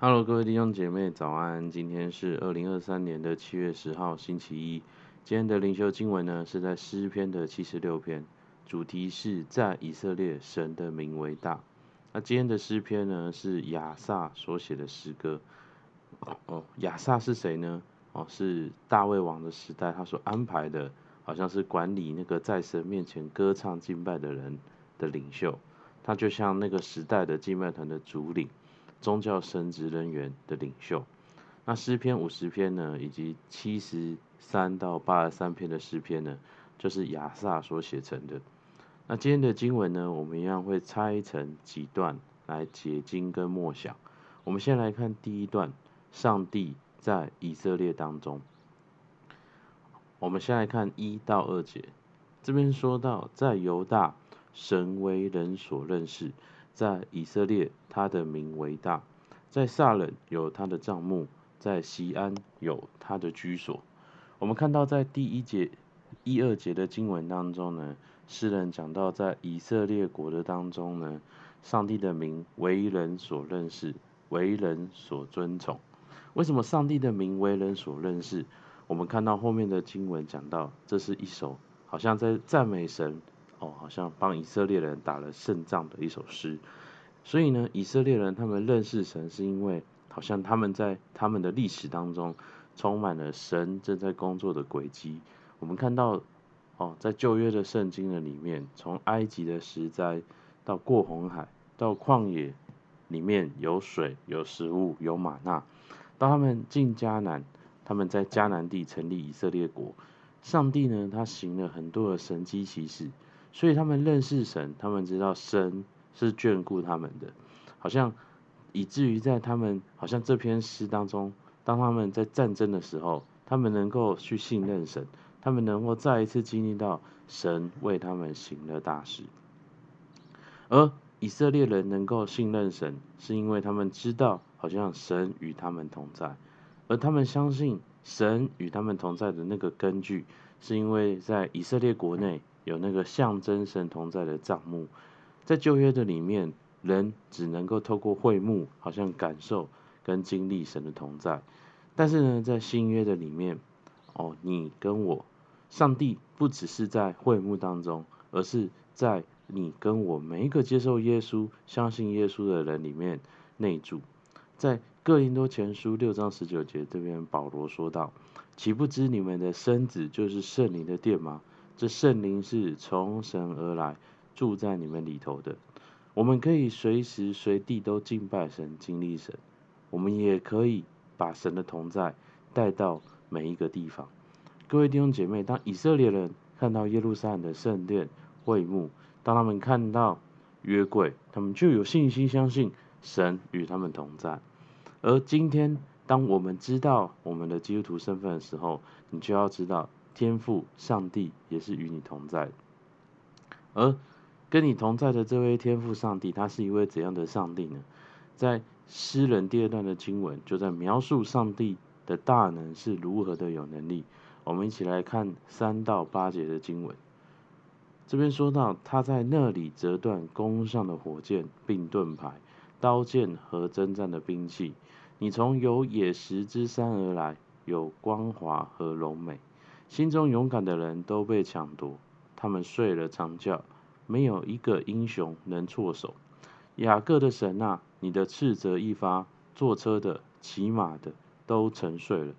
Hello，各位弟兄姐妹，早安！今天是二零二三年的七月十号，星期一。今天的灵修经文呢，是在诗篇的七十六篇，主题是在以色列，神的名为大。那今天的诗篇呢，是亚萨所写的诗歌。哦，亚萨是谁呢？哦，是大卫王的时代，他所安排的，好像是管理那个在神面前歌唱敬拜的人的领袖。他就像那个时代的敬拜团的主领。宗教神职人员的领袖，那诗篇五十篇呢，以及七十三到八十三篇的诗篇呢，就是亚萨所写成的。那今天的经文呢，我们一样会拆成几段来解经跟默想。我们先来看第一段，上帝在以色列当中。我们先来看一到二节，这边说到，在犹大，神为人所认识。在以色列，他的名为大；在撒冷有他的帐幕，在西安有他的居所。我们看到，在第一节、一二节的经文当中呢，诗人讲到，在以色列国的当中呢，上帝的名为人所认识，为人所尊崇。为什么上帝的名为人所认识？我们看到后面的经文讲到，这是一首好像在赞美神。哦，好像帮以色列人打了胜仗的一首诗，所以呢，以色列人他们认识神，是因为好像他们在他们的历史当中充满了神正在工作的轨迹。我们看到，哦，在旧约的圣经的里面，从埃及的十灾到过红海，到旷野里面有水、有食物、有吗哪，到他们进迦南，他们在迦南地成立以色列国，上帝呢，他行了很多的神迹奇事。所以他们认识神，他们知道神是眷顾他们的，好像以至于在他们好像这篇诗当中，当他们在战争的时候，他们能够去信任神，他们能够再一次经历到神为他们行了大事。而以色列人能够信任神，是因为他们知道好像神与他们同在，而他们相信神与他们同在的那个根据，是因为在以色列国内。有那个象征神同在的帐幕，在旧约的里面，人只能够透过会幕，好像感受跟经历神的同在。但是呢，在新约的里面，哦，你跟我，上帝不只是在会幕当中，而是在你跟我每一个接受耶稣、相信耶稣的人里面内住。在哥林多前书六章十九节这边，保罗说道：“岂不知你们的身子就是圣灵的殿吗？”这圣灵是从神而来，住在你们里头的。我们可以随时随地都敬拜神、经历神。我们也可以把神的同在带到每一个地方。各位弟兄姐妹，当以色列人看到耶路撒冷的圣殿会幕，当他们看到约柜，他们就有信心相信神与他们同在。而今天，当我们知道我们的基督徒身份的时候，你就要知道。天父上帝也是与你同在，而跟你同在的这位天父上帝，他是一位怎样的上帝呢？在诗人第二段的经文，就在描述上帝的大能是如何的有能力。我们一起来看三到八节的经文。这边说到，他在那里折断弓上的火箭，并盾牌、刀剑和征战的兵器。你从有野石之山而来，有光华和柔美。心中勇敢的人都被抢夺，他们睡了长觉，没有一个英雄能措手。雅各的神啊，你的斥责一发，坐车的、骑马的都沉睡了，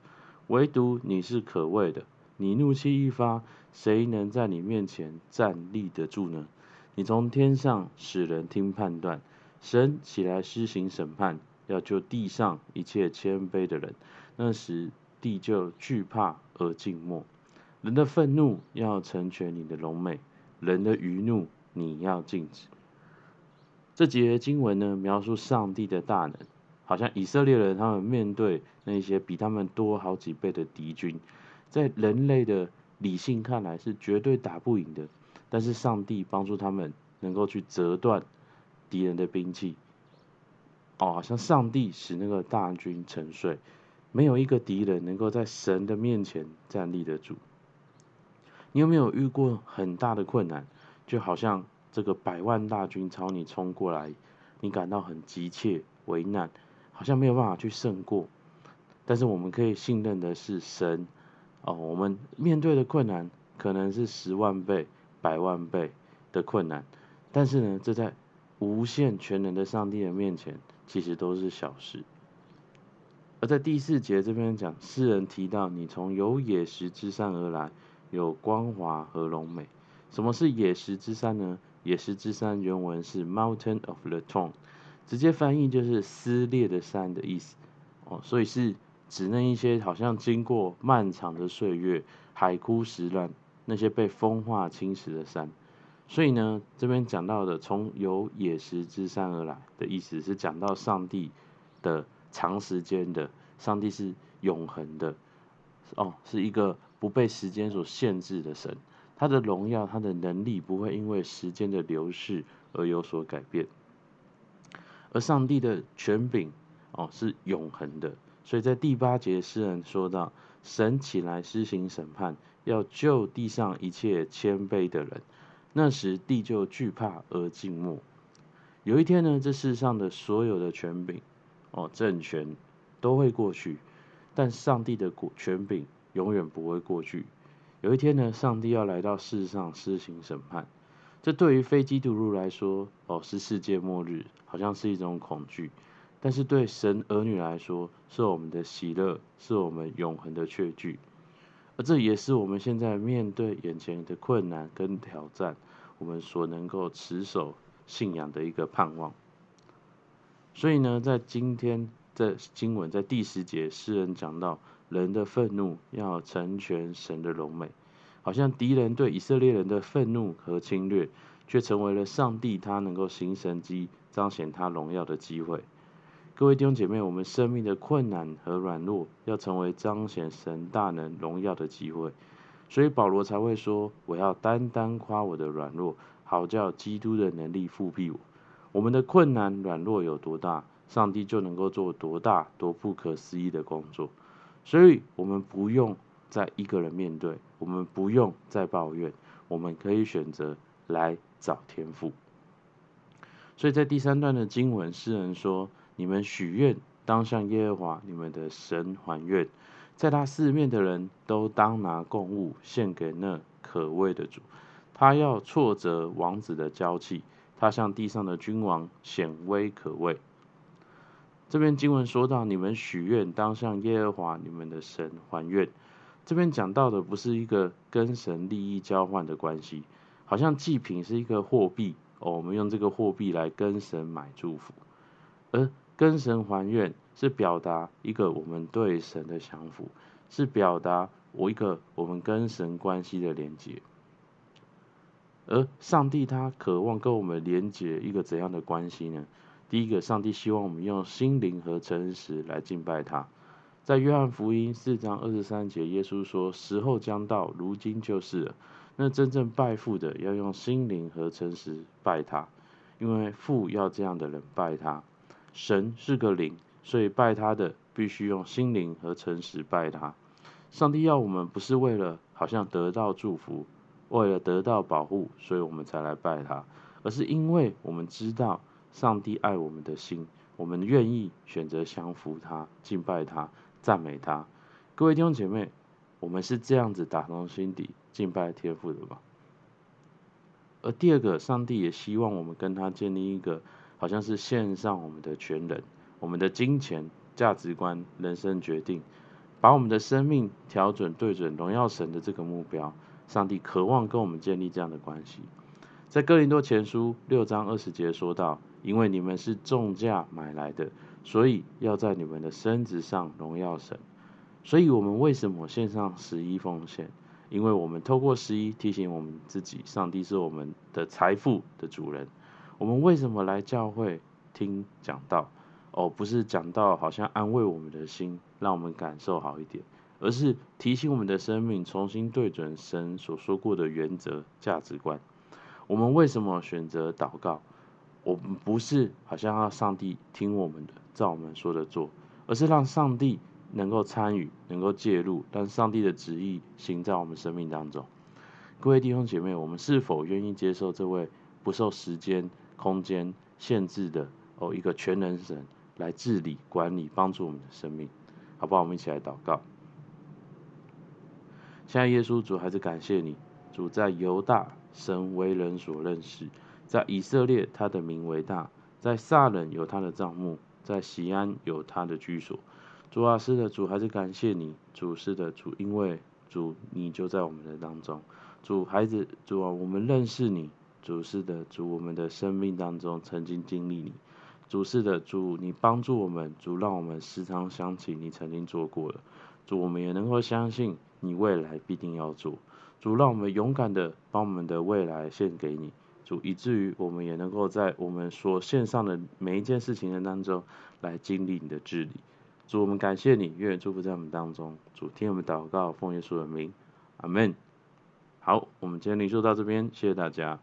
唯独你是可畏的。你怒气一发，谁能在你面前站立得住呢？你从天上使人听判断，神起来施行审判，要救地上一切谦卑的人。那时地就惧怕而静默。人的愤怒要成全你的荣美，人的余怒你要禁止。这节经文呢，描述上帝的大能，好像以色列人他们面对那些比他们多好几倍的敌军，在人类的理性看来是绝对打不赢的，但是上帝帮助他们能够去折断敌人的兵器。哦，好像上帝使那个大军沉睡，没有一个敌人能够在神的面前站立得住。你有没有遇过很大的困难？就好像这个百万大军朝你冲过来，你感到很急切、为难，好像没有办法去胜过。但是我们可以信任的是神哦，我们面对的困难可能是十万倍、百万倍的困难，但是呢，这在无限全能的上帝的面前，其实都是小事。而在第四节这边讲，诗人提到你从有野石之上而来，有光华和荣美。什么是野石之山呢？野石之山原文是 Mountain of the Thorn，直接翻译就是撕裂的山的意思。哦，所以是指那一些好像经过漫长的岁月，海枯石烂，那些被风化侵蚀的山。所以呢，这边讲到的从有野石之山而来的意思是讲到上帝的长时间的，上帝是永恒的，哦，是一个不被时间所限制的神。他的荣耀，他的能力不会因为时间的流逝而有所改变，而上帝的权柄哦是永恒的，所以在第八节诗人说到：神起来施行审判，要救地上一切谦卑的人，那时地就惧怕而静默。有一天呢，这世上的所有的权柄哦政权都会过去，但上帝的权柄永远不会过去。有一天呢，上帝要来到世上施行审判，这对于非基督徒来说，哦，是世界末日，好像是一种恐惧；但是对神儿女来说，是我们的喜乐，是我们永恒的确据。而这也是我们现在面对眼前的困难跟挑战，我们所能够持守信仰的一个盼望。所以呢，在今天的经文在第十节，诗人讲到。人的愤怒要成全神的荣美，好像敌人对以色列人的愤怒和侵略，却成为了上帝他能够行神迹、彰显他荣耀的机会。各位弟兄姐妹，我们生命的困难和软弱，要成为彰显神大能荣耀的机会。所以保罗才会说：“我要单单夸我的软弱，好叫基督的能力覆庇我。”我们的困难软弱有多大，上帝就能够做多大、多不可思议的工作。所以，我们不用再一个人面对，我们不用再抱怨，我们可以选择来找天赋。所以在第三段的经文，诗人说：“你们许愿，当向耶和华你们的神还愿，在他四面的人都当拿贡物献给那可畏的主。他要挫折王子的娇气，他向地上的君王显威可畏。”这边经文说到，你们许愿当向耶和华你们的神还愿。这边讲到的不是一个跟神利益交换的关系，好像祭品是一个货币哦，我们用这个货币来跟神买祝福，而跟神还愿是表达一个我们对神的降服，是表达我一个我们跟神关系的连接。而上帝他渴望跟我们连接一个怎样的关系呢？第一个，上帝希望我们用心灵和诚实来敬拜他。在约翰福音四章二十三节，耶稣说：“时候将到，如今就是了。那真正拜父的，要用心灵和诚实拜他，因为父要这样的人拜他。神是个灵，所以拜他的必须用心灵和诚实拜他。上帝要我们不是为了好像得到祝福，为了得到保护，所以我们才来拜他，而是因为我们知道。”上帝爱我们的心，我们愿意选择降服他、敬拜他、赞美他。各位弟兄姐妹，我们是这样子打从心底敬拜天父的吗？而第二个，上帝也希望我们跟他建立一个，好像是献上我们的全人、我们的金钱、价值观、人生决定，把我们的生命调准对准荣耀神的这个目标。上帝渴望跟我们建立这样的关系。在哥林多前书六章二十节说到。因为你们是重价买来的，所以要在你们的身子上荣耀神。所以，我们为什么献上十一奉献？因为我们透过十一提醒我们自己，上帝是我们的财富的主人。我们为什么来教会听讲道？哦，不是讲道好像安慰我们的心，让我们感受好一点，而是提醒我们的生命重新对准神所说过的原则、价值观。我们为什么选择祷告？我们不是好像要上帝听我们的，照我们说的做，而是让上帝能够参与，能够介入，让上帝的旨意行在我们生命当中。各位弟兄姐妹，我们是否愿意接受这位不受时间、空间限制的哦一个全能神来治理、管理、帮助我们的生命，好不好？我们一起来祷告。现在耶稣主还是感谢你，主在犹大神为人所认识，在以色列他的名为大，在撒冷有他的帐幕，在西安有他的居所。主啊，是的，主还是感谢你，主是的，主，因为主你就在我们的当中。主孩子，主啊，我们认识你，主是的，主我们的生命当中曾经经历你，主是的，主你帮助我们，主让我们时常想起你曾经做过的，主我们也能够相信你未来必定要做，主让我们勇敢的把我们的未来献给你，主以至于我们也能够在我们所线上的每一件事情的当中来经历你的治理。主，我们感谢你，愿祝福在我们当中。主，听我们祷告，奉耶稣的名，阿门。好，我们今天灵修到这边，谢谢大家。